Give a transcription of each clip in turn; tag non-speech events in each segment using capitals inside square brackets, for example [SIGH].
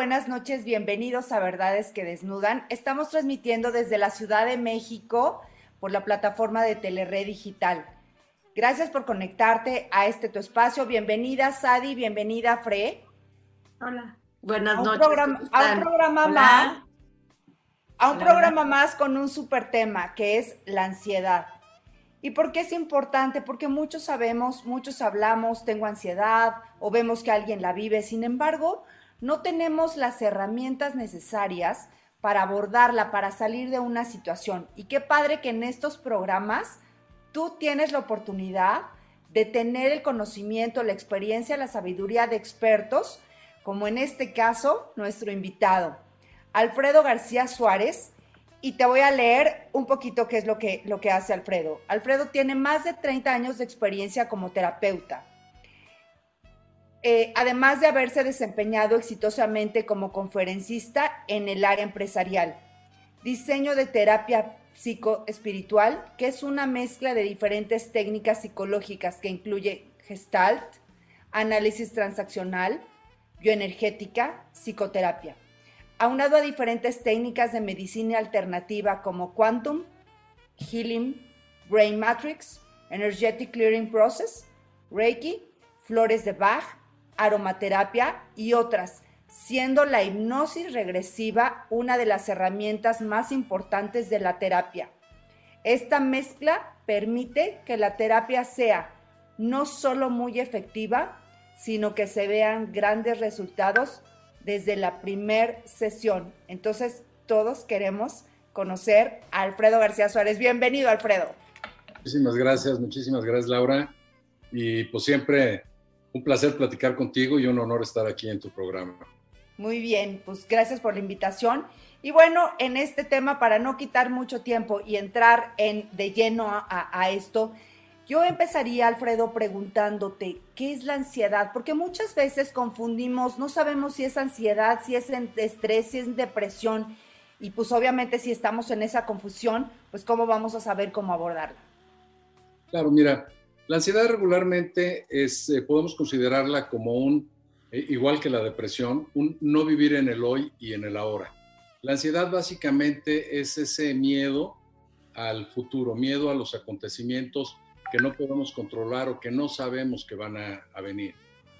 Buenas noches, bienvenidos a Verdades que Desnudan. Estamos transmitiendo desde la Ciudad de México por la plataforma de Telered Digital. Gracias por conectarte a este tu espacio. Bienvenida, Sadi, bienvenida, Fre. Hola. Buenas a noches. Programa, a un programa más. A un programa más con un super tema que es la ansiedad. ¿Y por qué es importante? Porque muchos sabemos, muchos hablamos, tengo ansiedad o vemos que alguien la vive. Sin embargo, no tenemos las herramientas necesarias para abordarla, para salir de una situación. Y qué padre que en estos programas tú tienes la oportunidad de tener el conocimiento, la experiencia, la sabiduría de expertos, como en este caso nuestro invitado, Alfredo García Suárez, y te voy a leer un poquito qué es lo que, lo que hace Alfredo. Alfredo tiene más de 30 años de experiencia como terapeuta. Eh, además de haberse desempeñado exitosamente como conferencista en el área empresarial. Diseño de terapia psicoespiritual, que es una mezcla de diferentes técnicas psicológicas que incluye gestalt, análisis transaccional, bioenergética, psicoterapia aunado a diferentes técnicas de medicina alternativa como Quantum, Healing, Brain Matrix, Energetic Clearing Process, Reiki, flores de Bach, aromaterapia y otras, siendo la hipnosis regresiva una de las herramientas más importantes de la terapia. Esta mezcla permite que la terapia sea no solo muy efectiva, sino que se vean grandes resultados desde la primer sesión. Entonces, todos queremos conocer a Alfredo García Suárez. Bienvenido, Alfredo. Muchísimas gracias, muchísimas gracias, Laura. Y pues siempre un placer platicar contigo y un honor estar aquí en tu programa. Muy bien, pues gracias por la invitación. Y bueno, en este tema, para no quitar mucho tiempo y entrar en, de lleno a, a esto, yo empezaría, Alfredo, preguntándote, ¿qué es la ansiedad? Porque muchas veces confundimos, no sabemos si es ansiedad, si es estrés, si es depresión, y pues obviamente si estamos en esa confusión, pues cómo vamos a saber cómo abordarla. Claro, mira, la ansiedad regularmente es, eh, podemos considerarla como un, eh, igual que la depresión, un no vivir en el hoy y en el ahora. La ansiedad básicamente es ese miedo al futuro, miedo a los acontecimientos que no podemos controlar o que no sabemos que van a, venir.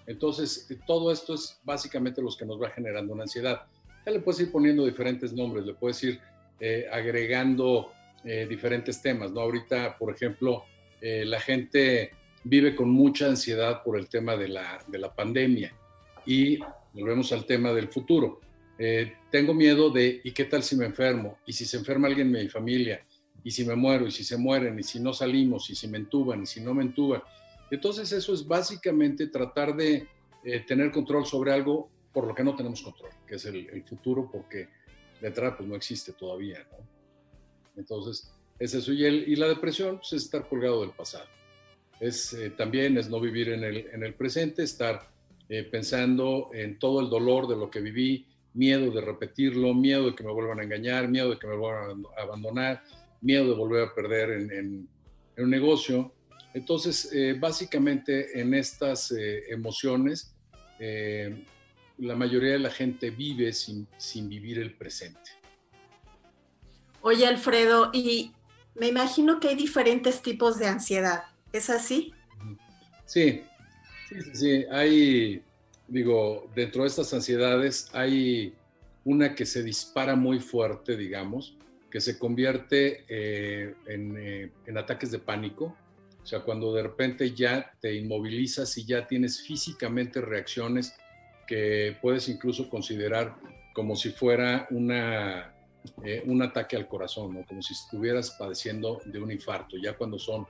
Entonces, todo esto es básicamente lo que nos va generando una ansiedad. Ya le puedes ir poniendo diferentes nombres, le puedes ir eh, agregando eh, diferentes temas, ¿no? Ahorita, por ejemplo, eh, la gente vive con mucha ansiedad por el tema de la, de la pandemia y volvemos al tema del futuro. tengo miedo de, ¿y qué tal si me enfermo? ¿Y si se enferma alguien en mi familia? y si me muero, y si se mueren, y si no salimos, y si me entuban, y si no me entuban. Entonces eso es básicamente tratar de eh, tener control sobre algo por lo que no tenemos control, que es el, futuro, porque detrás pues no existe todavía, ¿no? Entonces, es eso. Y, el, y la depresión pues, es estar colgado del pasado. Es, eh, también es no vivir en el, en el presente, estar eh, pensando en todo el dolor de lo que viví, miedo de repetirlo, miedo de que me vuelvan a engañar, miedo de que me vuelvan a abandonar, miedo de volver a perder en, un negocio. Entonces, eh, básicamente en estas eh, emociones, eh, la mayoría de la gente vive sin, sin vivir el presente. Oye, Alfredo, y me imagino que hay diferentes tipos de ansiedad. ¿Es así? Sí, sí, sí, Hay, digo, dentro de estas ansiedades hay una que se dispara muy fuerte, digamos, que se convierte eh, eh, en, ataques de pánico, o sea, cuando de repente ya te inmovilizas y ya tienes físicamente reacciones que puedes incluso considerar como si fuera una, eh, un ataque al corazón, como si estuvieras padeciendo de un infarto, ya cuando son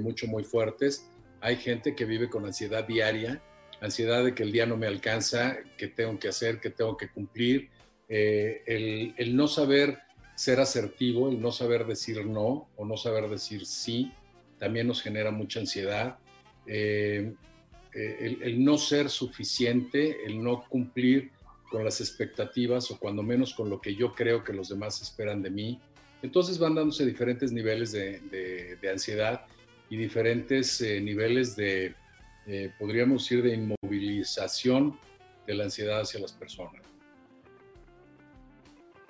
mucho, muy fuertes. Hay gente que vive con ansiedad diaria, ansiedad de que el día no me alcanza, que tengo que hacer, que tengo que cumplir, el, el no saber ser asertivo, el no saber decir no o no saber decir sí, también nos genera mucha ansiedad. Eh, eh, el, no ser suficiente, el no cumplir con las expectativas o cuando menos con lo que yo creo que los demás esperan de mí. Entonces van dándose diferentes niveles de, ansiedad y diferentes eh, niveles de, podríamos decir, de inmovilización de la ansiedad hacia las personas.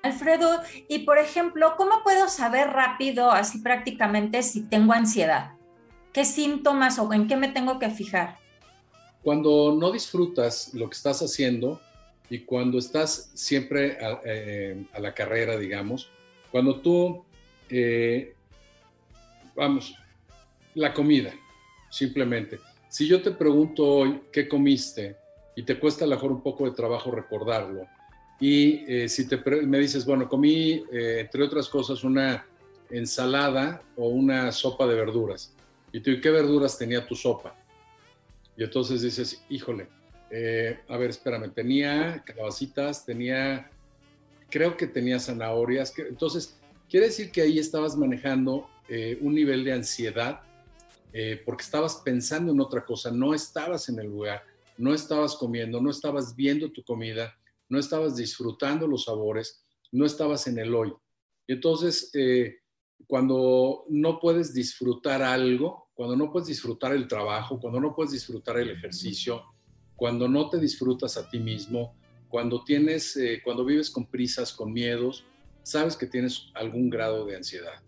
Alfredo, y por ejemplo, ¿cómo puedo saber rápido, así prácticamente, si tengo ansiedad? ¿Qué síntomas o en qué me tengo que fijar? Cuando no disfrutas lo que estás haciendo y cuando estás siempre a, eh, la carrera, digamos, cuando tú, eh, vamos, la comida, simplemente. Si yo te pregunto hoy qué comiste y te cuesta a lo mejor un poco de trabajo recordarlo, y eh, si me dices, bueno, comí, eh, entre otras cosas, una ensalada o una sopa de verduras. Y tú, ¿qué verduras tenía tu sopa? Y entonces dices, híjole, eh, a ver, espérame, tenía calabacitas, tenía, creo que tenía zanahorias. Que, entonces, quiere decir que ahí estabas manejando un nivel de ansiedad porque estabas pensando en otra cosa, no estabas en el lugar, no estabas comiendo, no estabas viendo tu comida no estabas disfrutando los sabores, no estabas en el hoy. Entonces, eh, cuando no puedes disfrutar algo, cuando no puedes disfrutar el trabajo, cuando no puedes disfrutar el ejercicio, cuando no te disfrutas a ti mismo, cuando tienes, eh, cuando vives con prisas, con miedos, sabes que tienes algún grado de ansiedad.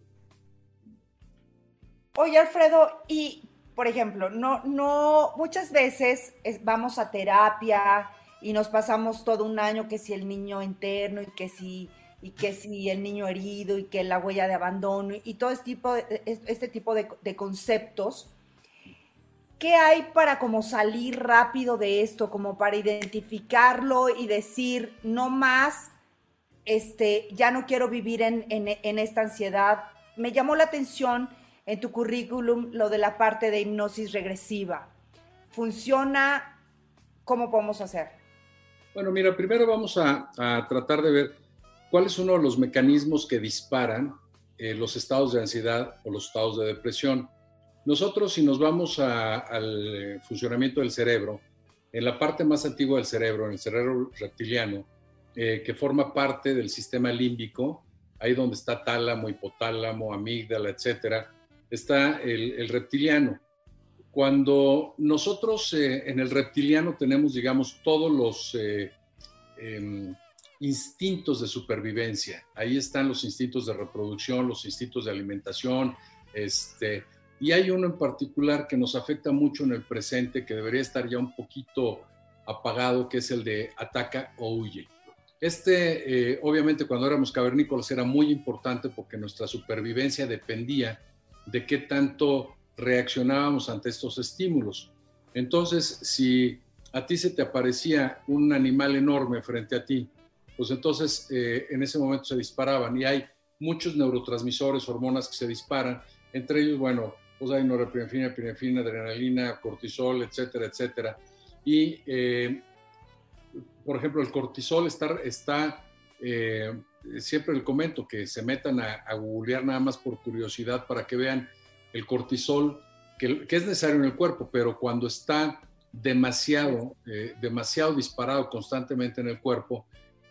Oye, Alfredo, y por ejemplo, no, no, muchas veces vamos a terapia, y nos pasamos todo un año que si el niño interno y que si y que si el niño herido y que la huella de abandono y todo este tipo de, este tipo de, conceptos. ¿Qué hay para como salir rápido de esto, como para identificarlo y decir, no más, este, ya no quiero vivir en, en esta ansiedad? Me llamó la atención en tu currículum lo de la parte de hipnosis regresiva. ¿Funciona? ¿Cómo podemos hacer? Bueno, mira, primero vamos a, tratar de ver cuáles son los mecanismos que disparan eh, los estados de ansiedad o los estados de depresión. Nosotros, si nos vamos al funcionamiento del cerebro, en la parte más antigua del cerebro, en el cerebro reptiliano, eh, que forma parte del sistema límbico, ahí donde está tálamo, hipotálamo, amígdala, etcétera, está el reptiliano cuando nosotros eh, en el reptiliano tenemos, digamos, todos los eh, em, instintos de supervivencia. Ahí están los instintos de reproducción, los instintos de alimentación, este, y hay uno en particular que nos afecta mucho en el presente, que debería estar ya un poquito apagado, que es el de ataca o huye. Este, eh, obviamente, cuando éramos cavernícolas era muy importante porque nuestra supervivencia dependía de qué tanto reaccionábamos ante estos estímulos. Entonces, si a ti se te aparecía un animal enorme frente a ti, pues entonces eh, en ese momento se disparaban y hay muchos neurotransmisores, hormonas que se disparan, entre ellos, bueno, pues hay norepinefrina, epinefrina, adrenalina, cortisol, etcétera, etcétera. Y, eh, por ejemplo, el cortisol está, está eh, siempre le comento que se metan a, googlear nada más por curiosidad para que vean el cortisol, que, es necesario en el cuerpo, pero cuando está demasiado, eh, demasiado disparado constantemente en el cuerpo,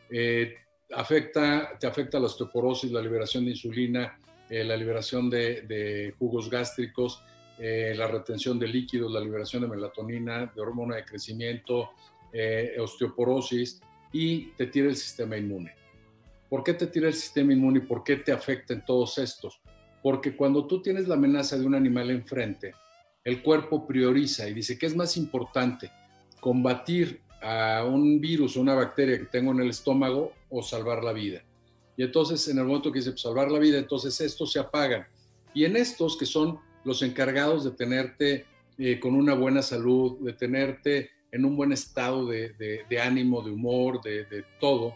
eh, afecta, te afecta la osteoporosis, la liberación de insulina, eh, la liberación de, jugos gástricos, la retención de líquidos, la liberación de melatonina, de hormona de crecimiento, osteoporosis y te tira el sistema inmune. ¿Por qué te tira el sistema inmune y por qué te afecta en todos estos? porque cuando tú tienes la amenaza de un animal enfrente, el cuerpo prioriza y dice que es más importante combatir a un virus o una bacteria que tengo en el estómago o salvar la vida. Y entonces en el momento que dice pues, salvar la vida, entonces estos se apagan. Y en estos que son los encargados de tenerte eh, con una buena salud, de tenerte en un buen estado de, ánimo, de humor, de, todo,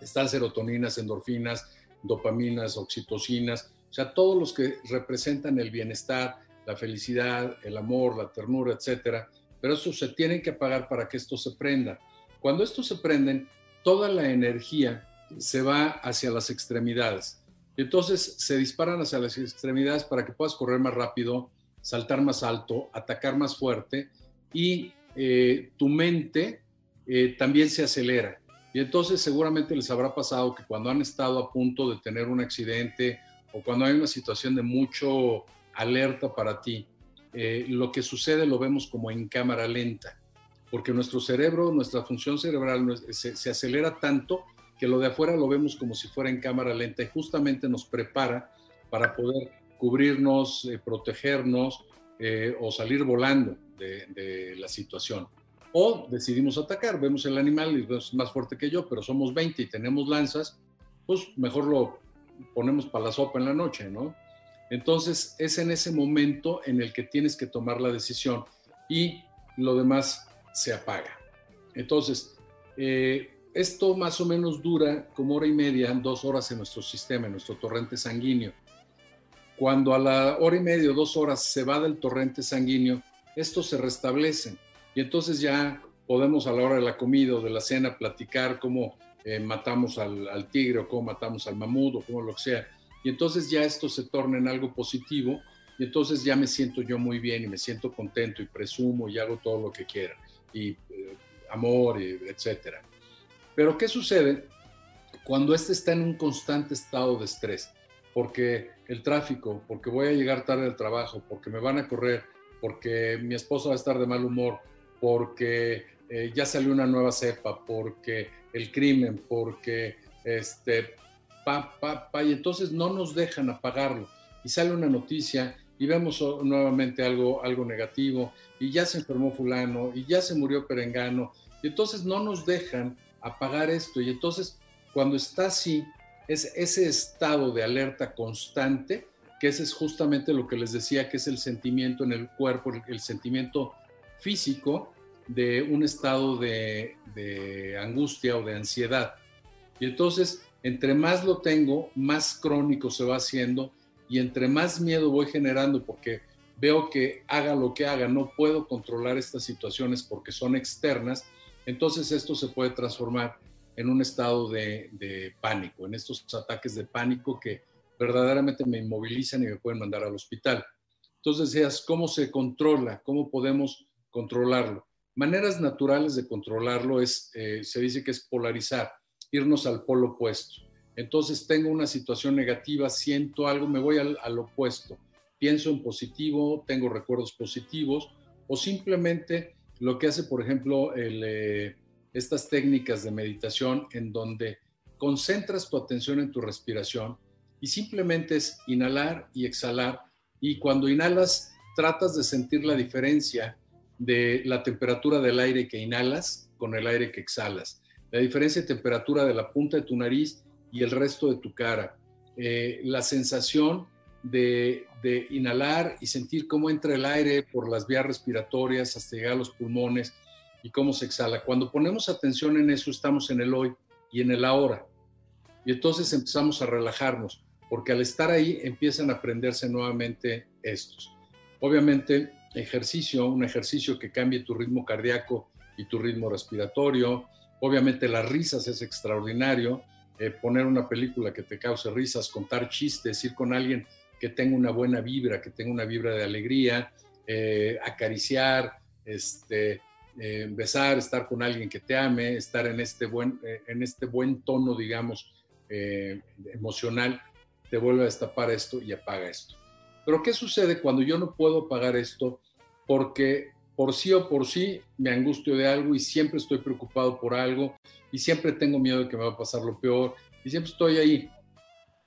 están serotoninas, endorfinas, dopaminas, oxitocinas, o sea, todos los que representan el bienestar, la felicidad, el amor, la ternura, etcétera. Pero eso se tienen que apagar para que esto se prenda. Cuando estos se prenden, toda la energía se va hacia las extremidades. Entonces se disparan hacia las extremidades para que puedas correr más rápido, saltar más alto, atacar más fuerte y eh, tu mente eh, también se acelera. Y entonces seguramente les habrá pasado que cuando han estado a punto de tener un accidente o cuando hay una situación de mucho alerta para ti, eh, lo que sucede lo vemos como en cámara lenta. porque nuestro cerebro, nuestra función cerebral se, se acelera tanto que lo de afuera lo vemos como si fuera en cámara lenta y justamente nos prepara para poder cubrirnos, eh, protegernos eh, o salir volando de, la situación. O decidimos atacar, vemos el animal y es más fuerte que yo, pero somos 20 y tenemos lanzas, pues mejor lo ponemos para la sopa en la noche, ¿no? Entonces es en ese momento en el que tienes que tomar la decisión y lo demás se apaga. Entonces, eh, esto más o menos dura como hora y media, dos horas en nuestro sistema, en nuestro torrente sanguíneo. Cuando a la hora y media dos horas se va del torrente sanguíneo, estos se restablecen y entonces ya podemos a la hora de la comida o de la cena platicar cómo eh, matamos al, tigre o cómo matamos al mamut o cómo lo que sea. Y entonces ya esto se torna en algo positivo y entonces ya me siento yo muy bien y me siento contento y presumo y hago todo lo que quiera y eh, amor, etcétera. Pero ¿qué sucede cuando este está en un constante estado de estrés? Porque el tráfico, porque voy a llegar tarde al trabajo, porque me van a correr, porque mi esposo va a estar de mal humor, porque eh, ya salió una nueva cepa, porque el crimen, porque este, pa, pa, pa, y entonces no nos dejan apagarlo. Y sale una noticia y vemos nuevamente algo, algo negativo, y ya se enfermó fulano, y ya se murió perengano, y entonces no nos dejan apagar esto. Y entonces, cuando está así, es ese estado de alerta constante, que ese es justamente lo que les decía, que es el sentimiento en el cuerpo, el, sentimiento físico de un estado de, de angustia o de ansiedad. Y entonces, entre más lo tengo, más crónico se va haciendo y entre más miedo voy generando porque veo que haga lo que haga, no puedo controlar estas situaciones porque son externas, entonces esto se puede transformar en un estado de, pánico, en estos ataques de pánico que verdaderamente me inmovilizan y me pueden mandar al hospital. Entonces decías, ¿cómo se controla? ¿Cómo podemos controlarlo? Maneras naturales de controlarlo es, eh, se dice que es polarizar, irnos al polo opuesto. Entonces tengo una situación negativa, siento algo, me voy al, al opuesto. Pienso en positivo, tengo recuerdos positivos o simplemente lo que hace, por ejemplo, eh, estas técnicas de meditación en donde concentras tu atención en tu respiración y simplemente es inhalar y exhalar. Y cuando inhalas, tratas de sentir la diferencia de la temperatura del aire que inhalas con el aire que exhalas, la diferencia de temperatura de la punta de tu nariz y el resto de tu cara, eh, la sensación de, inhalar y sentir cómo entra el aire por las vías respiratorias hasta llegar a los pulmones y cómo se exhala. Cuando ponemos atención en eso, estamos en el hoy y en el ahora. Y entonces empezamos a relajarnos, porque al estar ahí empiezan a aprenderse nuevamente estos. Obviamente, ejercicio, un ejercicio que cambie tu ritmo cardíaco y tu ritmo respiratorio. Obviamente, las risas es extraordinario. Eh, poner una película que te cause risas, contar chistes, ir con alguien que tenga una buena vibra, que tenga una vibra de alegría, eh, acariciar, este, eh, besar, estar con alguien que te ame, estar en este buen, eh, en este buen tono, digamos, emocional, te vuelve a destapar esto y apaga esto. Pero ¿qué sucede cuando yo no puedo apagar esto? Porque por sí o por sí me angustio de algo y siempre estoy preocupado por algo y siempre tengo miedo de que me va a pasar lo peor y siempre estoy ahí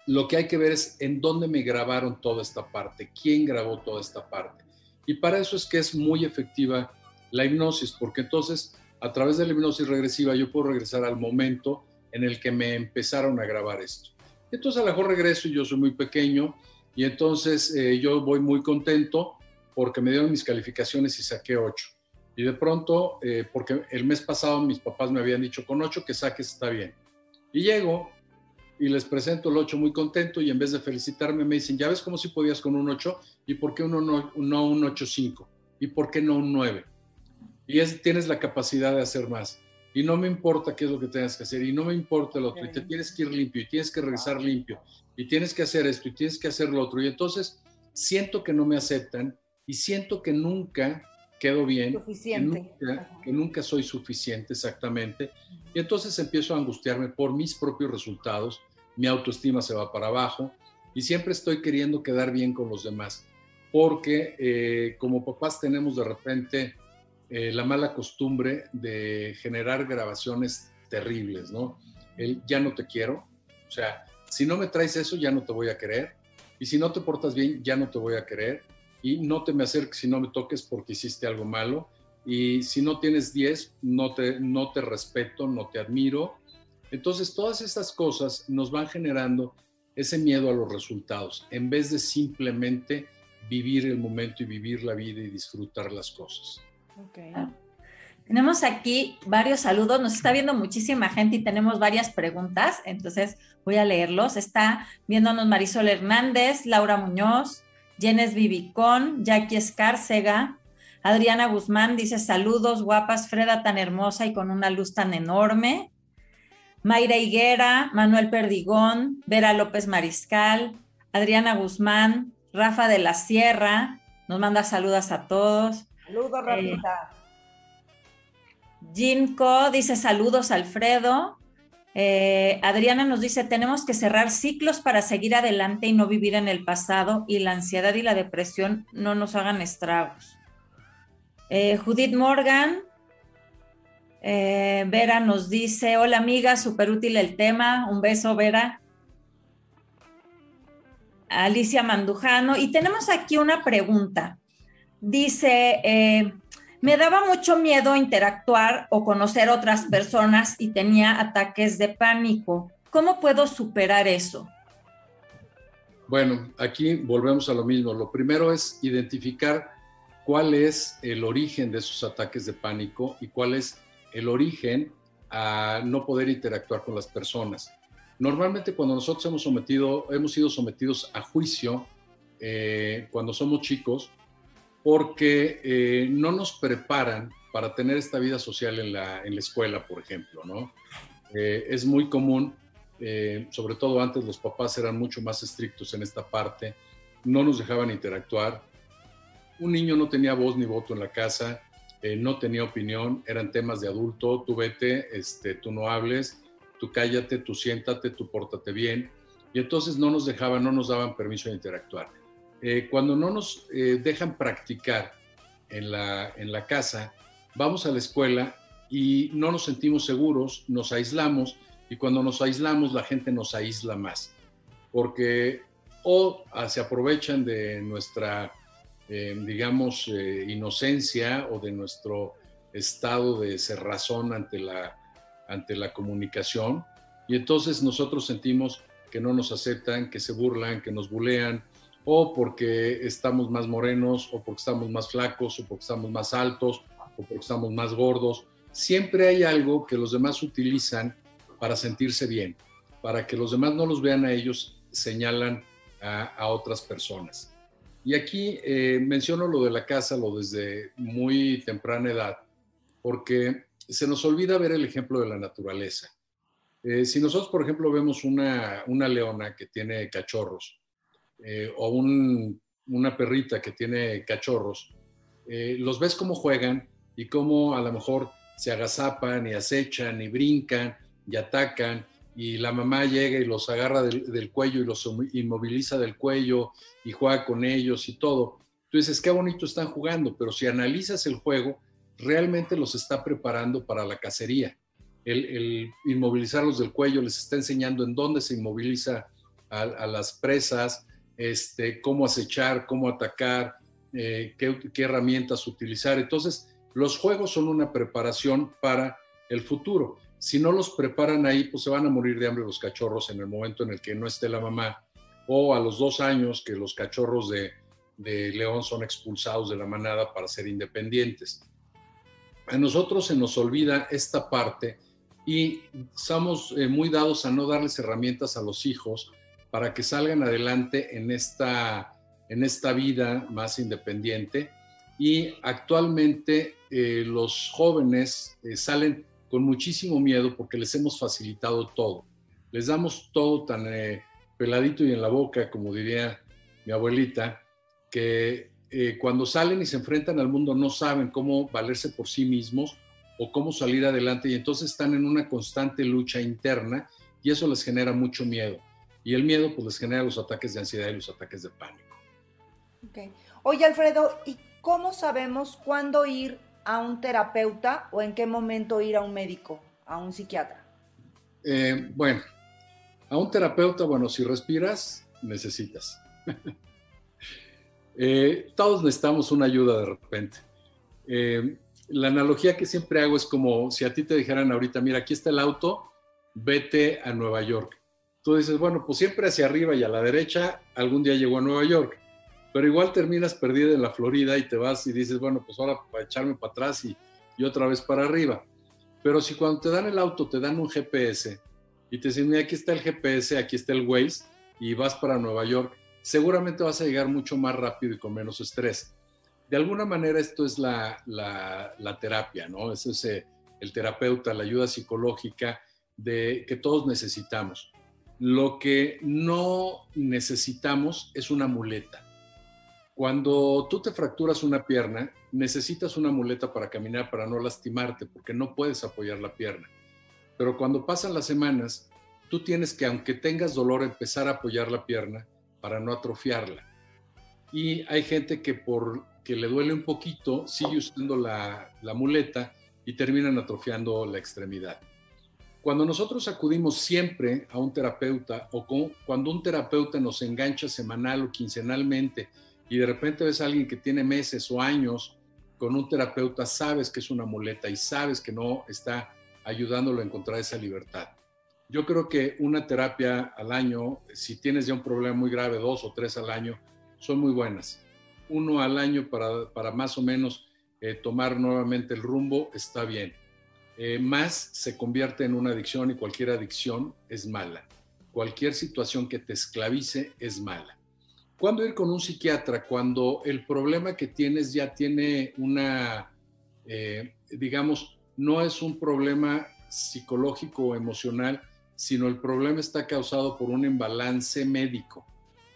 lo que hay que ver es en dónde me grabaron toda esta parte, quién grabó toda esta parte. Y para eso es que es muy efectiva la hipnosis, porque entonces a través de la hipnosis regresiva yo puedo regresar al momento en el que me empezaron a grabar esto. Entonces a lo mejor regreso y yo soy muy pequeño y entonces eh, yo voy muy contento porque me dieron mis calificaciones y saqué 8. Y de pronto, eh, porque el mes pasado mis papás me habían dicho con 8 que saques está bien. Y llego y les presento el 8 muy contento y en vez de felicitarme me dicen, ya ves cómo si podías con un 8 y por qué uno no, no un 8.5 y por qué no un 9. Y es, tienes la capacidad de hacer más. Y no me importa qué es lo que tengas que hacer y no me importa el otro. Y te tienes que ir limpio y tienes que regresar limpio y tienes que hacer esto y tienes que hacer lo otro. Y entonces siento que no me aceptan y siento que nunca quedo bien, suficiente. Que, nunca, que nunca soy suficiente exactamente. Y entonces empiezo a angustiarme por mis propios resultados mi autoestima se va para abajo y siempre estoy queriendo quedar bien con los demás, porque eh, como papás tenemos de repente eh, la mala costumbre de generar grabaciones terribles, ¿no? El ya no te quiero, o sea, si no me traes eso, ya no te voy a querer, y si no te portas bien, ya no te voy a querer, y no te me acerques si no me toques porque hiciste algo malo, y si no tienes 10, no te, no te respeto, no te admiro. Entonces, todas estas cosas nos van generando ese miedo a los resultados, en vez de simplemente vivir el momento y vivir la vida y disfrutar las cosas. Ah. Tenemos aquí varios saludos, nos está viendo muchísima gente y tenemos varias preguntas, entonces voy a leerlos. Está viéndonos Marisol Hernández, Laura Muñoz, Jenes Vivicón, Jackie Escárcega, Adriana Guzmán dice saludos, guapas, Freda tan hermosa y con una luz tan enorme. Mayra Higuera, Manuel Perdigón, Vera López Mariscal, Adriana Guzmán, Rafa de la Sierra, nos manda saludos a todos. Saludos, eh, Rafita. Ginko dice saludos, Alfredo. Eh, Adriana nos dice, tenemos que cerrar ciclos para seguir adelante y no vivir en el pasado y la ansiedad y la depresión no nos hagan estragos. Eh, Judith Morgan, eh, Vera nos dice, hola amiga, súper útil el tema, un beso Vera. Alicia Mandujano, y tenemos aquí una pregunta. Dice, eh, me daba mucho miedo interactuar o conocer otras personas y tenía ataques de pánico. ¿Cómo puedo superar eso? Bueno, aquí volvemos a lo mismo. Lo primero es identificar cuál es el origen de esos ataques de pánico y cuál es el origen a no poder interactuar con las personas. Normalmente cuando nosotros hemos, sometido, hemos sido sometidos a juicio eh, cuando somos chicos, porque eh, no nos preparan para tener esta vida social en la, en la escuela, por ejemplo, ¿no? Eh, es muy común, sobre todo antes los papás eran mucho más estrictos en esta parte, no nos dejaban interactuar, un niño no tenía voz ni voto en la casa, eh, no tenía opinión, eran temas de adulto, tú vete, este, tú no hables, tú cállate, tú siéntate, tú pórtate bien. Y entonces no nos dejaban, no nos daban permiso de interactuar. Eh, cuando no nos eh, dejan practicar en la, en la casa, vamos a la escuela y no nos sentimos seguros, nos aislamos y cuando nos aislamos la gente nos aísla más, porque o ah, se aprovechan de nuestra digamos, eh, inocencia o de nuestro estado de cerrazón ante la, ante la comunicación. Y entonces nosotros sentimos que no nos aceptan, que se burlan, que nos bulean, o porque estamos más morenos, o porque estamos más flacos, o porque estamos más altos, o porque estamos más gordos. Siempre hay algo que los demás utilizan para sentirse bien, para que los demás no los vean a ellos, señalan a otras personas. Y aquí eh, menciono lo de la casa, lo desde muy temprana edad, porque se nos olvida ver el ejemplo de la naturaleza. Eh, si nosotros, por ejemplo, vemos una, una leona que tiene cachorros eh, o una perrita que tiene cachorros, los ves cómo juegan y cómo a lo mejor se agazapan y acechan y brincan y atacan y la mamá llega y los agarra del, cuello y los inmoviliza del cuello y juega con ellos y todo. Tú dices, qué bonito están jugando, pero si analizas el juego, realmente los está preparando para la cacería. El, inmovilizarlos del cuello les está enseñando en dónde se inmoviliza a, las presas, este, cómo acechar, cómo atacar, eh, qué, qué herramientas utilizar. Entonces, los juegos son una preparación para el futuro si no los preparan ahí, pues se van a morir de hambre los cachorros en el momento en el que no esté la mamá, o a los dos años que los cachorros de, león son expulsados de la manada para ser independientes. A nosotros se nos olvida esta parte y estamos eh, muy dados a no darles herramientas a los hijos para que salgan adelante en esta, en esta vida más independiente. Y actualmente eh, los jóvenes eh, salen con muchísimo miedo porque les hemos facilitado todo. Les damos todo tan eh, peladito y en la boca, como diría mi abuelita, que eh, cuando salen y se enfrentan al mundo no saben cómo valerse por sí mismos o cómo salir adelante y entonces están en una constante lucha interna y eso les genera mucho miedo. Y el miedo pues les genera los ataques de ansiedad y los ataques de pánico. Okay. Oye Alfredo, ¿y cómo sabemos cuándo ir a un terapeuta o en qué momento ir a un médico, a un psiquiatra? Eh, bueno, a un terapeuta, bueno, si respiras, necesitas. [LAUGHS] Eh, todos necesitamos una ayuda de repente. Eh, la analogía que siempre hago es como si a ti te dijeran ahorita, mira, aquí está el auto, vete a Nueva York. Tú dices, bueno, pues siempre hacia arriba y a la derecha, algún día llegó a Nueva York, pero igual terminas perdida en la Florida y te vas y dices, bueno, pues ahora para echarme para atrás y, y otra vez para arriba. Pero si cuando te dan el auto te dan un GPS y te dicen, mira, aquí está el GPS, aquí está el Waze y vas para Nueva York, seguramente vas a llegar mucho más rápido y con menos estrés. De alguna manera esto es la, terapia, ¿no? Es el terapeuta, la ayuda psicológica de, que todos necesitamos. Lo que no necesitamos es una muleta. Cuando tú te fracturas una pierna, necesitas una muleta para caminar, para no lastimarte, porque no puedes apoyar la pierna. Pero cuando pasan las semanas, tú tienes que, aunque tengas dolor, empezar a apoyar la pierna para no atrofiarla. Y hay gente que por que le duele un poquito sigue usando la, la muleta y terminan atrofiando la extremidad. Cuando nosotros acudimos siempre a un terapeuta o cuando un terapeuta nos engancha semanal o quincenalmente y de repente ves a alguien que tiene meses o años con un terapeuta, sabes que es una muleta y sabes que no está ayudándolo a encontrar esa libertad. Yo creo que una terapia al año, si tienes ya un problema muy grave, dos o tres al año, son muy buenas. Uno al año para, para más o menos eh, tomar nuevamente el rumbo está bien. Eh, más se convierte en una adicción y cualquier adicción es mala. Cualquier situación que te esclavice es mala. ¿Cuándo ir con un psiquiatra? Cuando el problema que tienes ya tiene una, eh, digamos, no es un problema psicológico o emocional, sino el problema está causado por un imbalance médico.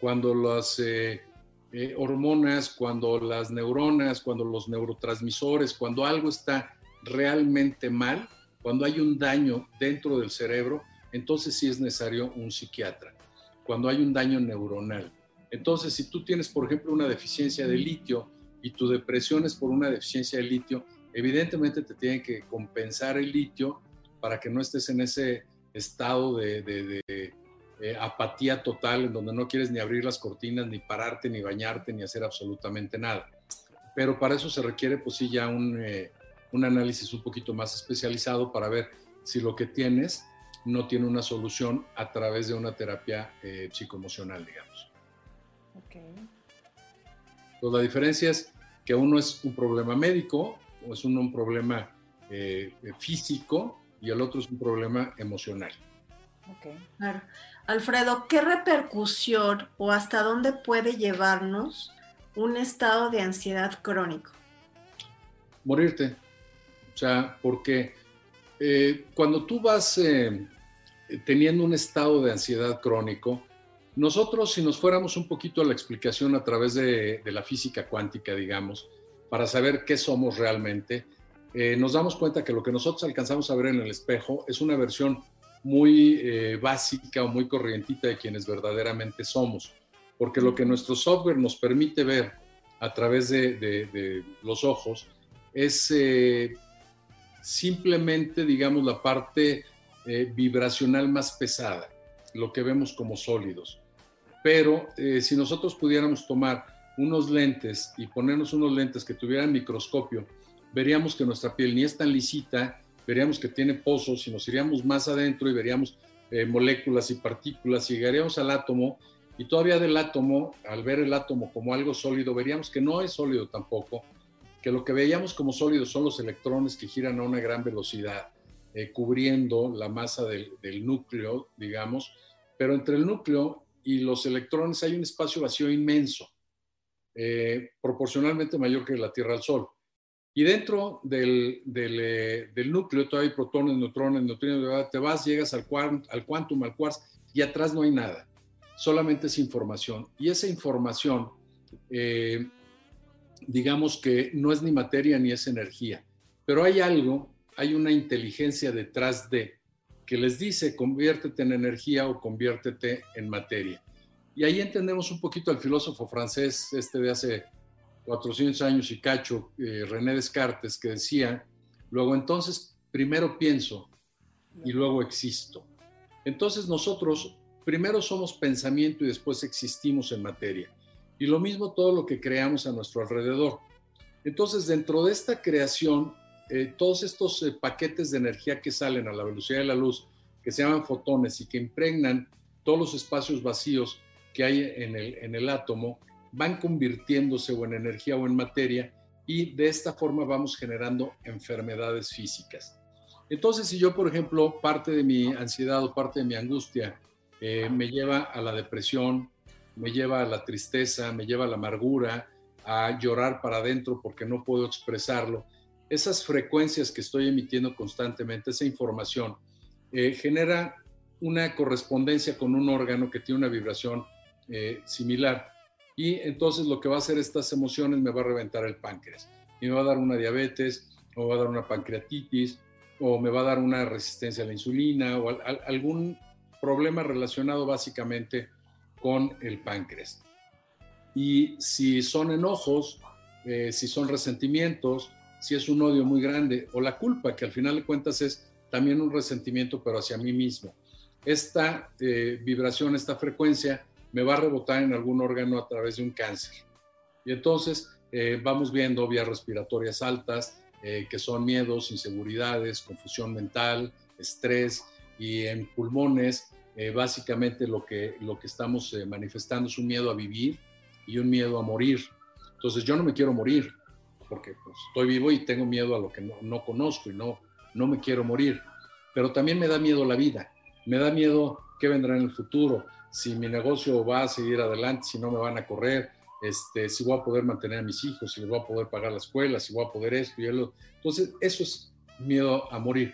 Cuando las eh, eh, hormonas, cuando las neuronas, cuando los neurotransmisores, cuando algo está realmente mal, cuando hay un daño dentro del cerebro, entonces sí es necesario un psiquiatra. Cuando hay un daño neuronal. Entonces, si tú tienes, por ejemplo, una deficiencia de litio y tu depresión es por una deficiencia de litio, evidentemente te tienen que compensar el litio para que no estés en ese estado de, eh, apatía total en donde no quieres ni abrir las cortinas, ni pararte, ni bañarte, ni hacer absolutamente nada. Pero para eso se requiere, pues sí, ya un, eh, un análisis un poquito más especializado para ver si lo que tienes no tiene una solución a través de una terapia eh, psicoemocional, digamos. Okay. Pues la diferencia es que uno es un problema médico, o es uno un problema físico, y el otro es un problema emocional. Okay. Claro. Alfredo, ¿qué repercusión o hasta dónde puede llevarnos un estado de ansiedad crónico? Morirte. O sea, porque eh, cuando tú vas eh, teniendo un estado de ansiedad crónico, nosotros si nos fuéramos un poquito a la explicación a través de la física cuántica, digamos, para saber qué somos realmente, eh, nos damos cuenta que lo que nosotros alcanzamos a ver en el espejo es una versión muy eh, básica o muy corrientita de quienes verdaderamente somos, porque lo que nuestro software nos permite ver a través de, los ojos es eh, simplemente, digamos, la parte vibracional más pesada, lo que vemos como sólidos. Pero si nosotros pudiéramos tomar unos lentes y ponernos unos lentes que tuvieran microscopio, veríamos que nuestra piel ni es tan lisita, veríamos que tiene pozos y nos iríamos más adentro y veríamos eh, moléculas y partículas y llegaríamos al átomo. Y todavía del átomo, al ver el átomo como algo sólido, veríamos que no es sólido tampoco, que lo que veíamos como sólido son los electrones que giran a una gran velocidad, eh, cubriendo la masa del, núcleo, digamos, pero entre el núcleo y los electrones hay un espacio vacío inmenso, eh, proporcionalmente mayor que la Tierra al Sol. Y dentro del, eh, del, núcleo todavía hay protones, neutrones, neutrinos, te vas, llegas al, al quantum, al quartz, y atrás no hay nada. Solamente es información. Y esa información, eh, digamos que no es ni materia ni es energía. Pero hay algo, hay una inteligencia detrás de que les dice conviértete en energía o conviértete en materia. Y ahí entendemos un poquito al filósofo francés este de hace 400 años y cacho, eh, René Descartes, que decía, luego entonces primero pienso y luego existo. Entonces nosotros primero somos pensamiento y después existimos en materia. Y lo mismo todo lo que creamos a nuestro alrededor. Entonces, dentro de esta creación, eh, todos estos eh, paquetes de energía que salen a la velocidad de la luz, que se llaman fotones y que impregnan todos los espacios vacíos que hay en el, en el átomo, van convirtiéndose o en energía o en materia y de esta forma vamos generando enfermedades físicas. Entonces, si yo, por ejemplo, parte de mi ansiedad o parte de mi angustia eh, me lleva a la depresión, me lleva a la tristeza, me lleva a la amargura, a llorar para adentro porque no puedo expresarlo. Esas frecuencias que estoy emitiendo constantemente, esa información, eh, genera una correspondencia con un órgano que tiene una vibración eh, similar. Y entonces lo que va a hacer estas emociones me va a reventar el páncreas. Y me va a dar una diabetes, o va a dar una pancreatitis, o me va a dar una resistencia a la insulina, o algún problema relacionado básicamente con el páncreas. Y si son enojos, eh, si son resentimientos, si es un odio muy grande o la culpa, que al final de cuentas es también un resentimiento, pero hacia mí mismo. Esta eh, vibración, esta frecuencia, me va a rebotar en algún órgano a través de un cáncer. Y entonces eh, vamos viendo vías respiratorias altas, que son miedos, inseguridades, confusión mental, estrés, y en pulmones eh, básicamente lo que, lo que estamos eh, manifestando es un miedo a vivir y un miedo a morir. Entonces yo no me quiero morir, porque pues, estoy vivo y tengo miedo a lo que no, no, conozco y no, no me quiero morir. Pero también me da miedo la vida, me da miedo qué vendrá en el futuro, si mi negocio va a seguir adelante, si no me van a correr, este, si voy a poder mantener a mis hijos, si les voy a poder pagar la escuela, si voy a poder esto y lo. Entonces, eso es miedo a morir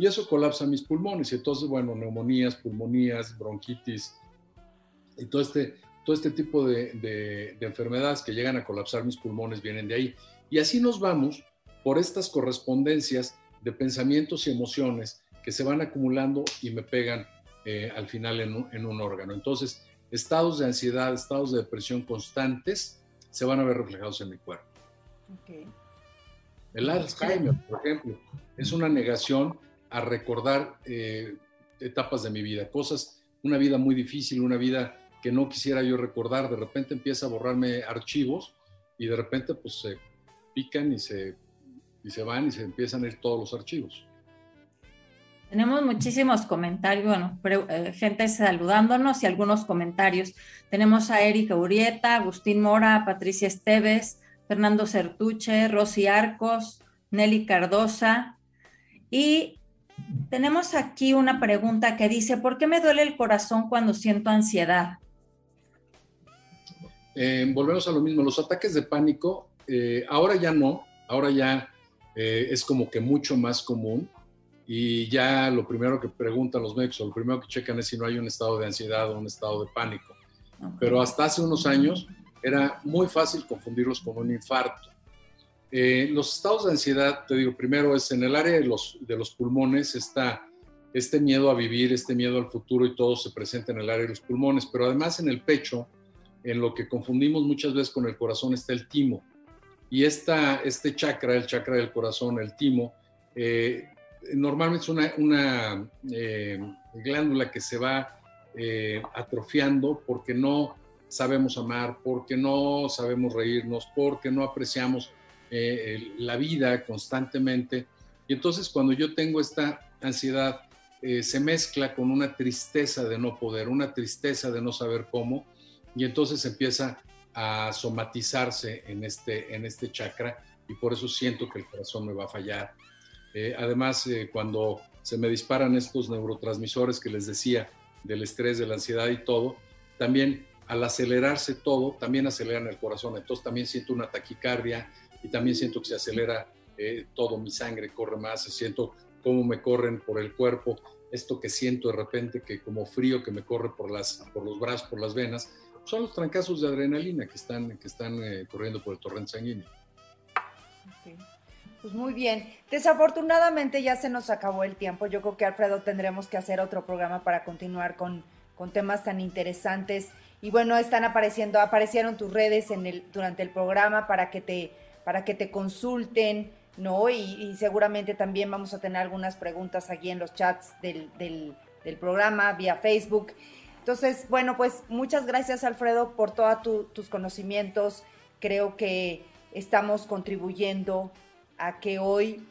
y eso colapsa mis pulmones. Y entonces, bueno, neumonías, pulmonías, bronquitis y todo este, todo este tipo de, de, enfermedades que llegan a colapsar mis pulmones vienen de ahí. Y así nos vamos por estas correspondencias de pensamientos y emociones que se van acumulando y me pegan eh, al final en un, en un, órgano. Entonces, estados de ansiedad, estados de depresión constantes se van a ver reflejados en mi cuerpo. El Alzheimer, por ejemplo, es una negación a recordar eh, etapas de mi vida, cosas, una vida muy difícil, una vida que no quisiera yo recordar, de repente empieza a borrarme archivos y de repente pues se pican y se, y se van y se empiezan a ir todos los archivos. Tenemos muchísimos comentarios, bueno, eh, gente saludándonos y algunos comentarios. Tenemos a Erika Urieta, Agustín Mora, Patricia Esteves, Fernando Certuche, Rosy Arcos, Nelly Cardosa y tenemos aquí una pregunta que dice, ¿por qué me duele el corazón cuando siento ansiedad? Eh, volvemos a lo mismo, los ataques de pánico, eh, ahora ya no, ahora ya eh, es como que mucho más común y ya lo primero que preguntan los médicos, lo primero que checan es si no hay un estado de ansiedad o un estado de pánico. Pero hasta hace unos años era muy fácil confundirlos con un infarto. Eh, los estados de ansiedad, te digo, primero es en el área de los, de los pulmones, está este miedo a vivir, este miedo al futuro y todo se presenta en el área de los pulmones, pero además en el pecho, en lo que confundimos muchas veces con el corazón, está el timo. Y esta, este chakra, el chakra del corazón, el timo, eh, normalmente es una, eh, glándula que se va atrofiando porque no sabemos amar, porque no sabemos reírnos, porque no apreciamos eh, la vida constantemente. Y entonces cuando yo tengo esta ansiedad, eh, se mezcla con una tristeza de no poder, una tristeza de no saber cómo, y entonces empieza a somatizarse en este, en este chakra y por eso siento que el corazón me va a fallar. Eh, además, cuando se me disparan estos neurotransmisores que les decía, del estrés, de la ansiedad y todo, también al acelerarse todo, también aceleran el corazón. Entonces también siento una taquicardia, y también siento que se acelera eh, todo, mi sangre corre más, siento cómo me corren por el cuerpo, esto que siento de repente que como frío que me corre por, las, por los brazos, por las venas, son los trancazos de adrenalina que están, que están eh, corriendo por el torrente sanguíneo. Pues muy bien. Desafortunadamente ya se nos acabó el tiempo. Yo creo que Alfredo tendremos que hacer otro programa para continuar con, con temas tan interesantes y bueno, están apareciendo, aparecieron tus redes durante el programa para que te, para que te consulten, ¿no? Y, seguramente también vamos a tener algunas preguntas aquí en los chats del, del programa, vía Facebook. Entonces, bueno, pues muchas gracias Alfredo por todos tus conocimientos. Creo que estamos contribuyendo a que hoy,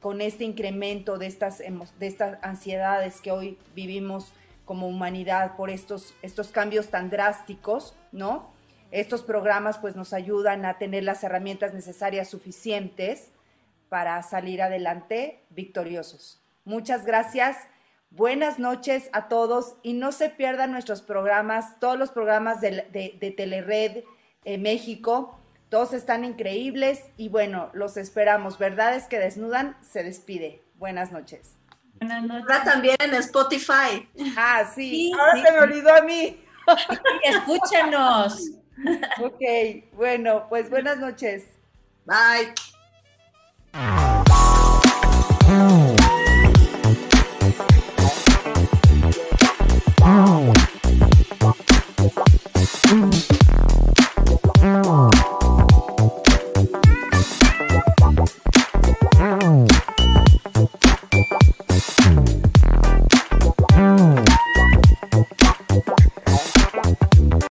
con este incremento de estas, de estas ansiedades que hoy vivimos como humanidad por estos, estos cambios tan drásticos, ¿no? Estos programas pues nos ayudan a tener las herramientas necesarias suficientes para salir adelante victoriosos. Muchas gracias. Buenas noches a todos y no se pierdan nuestros programas, todos los programas de, de, Telered eh, México. Todos están increíbles y bueno, los esperamos. Verdades que desnudan se despide. Buenas noches. Buenas noches. Ahora también en Spotify. Ah, sí. Ahora se me olvidó a mí. escúchenos. ok, bueno, pues buenas noches. Bye.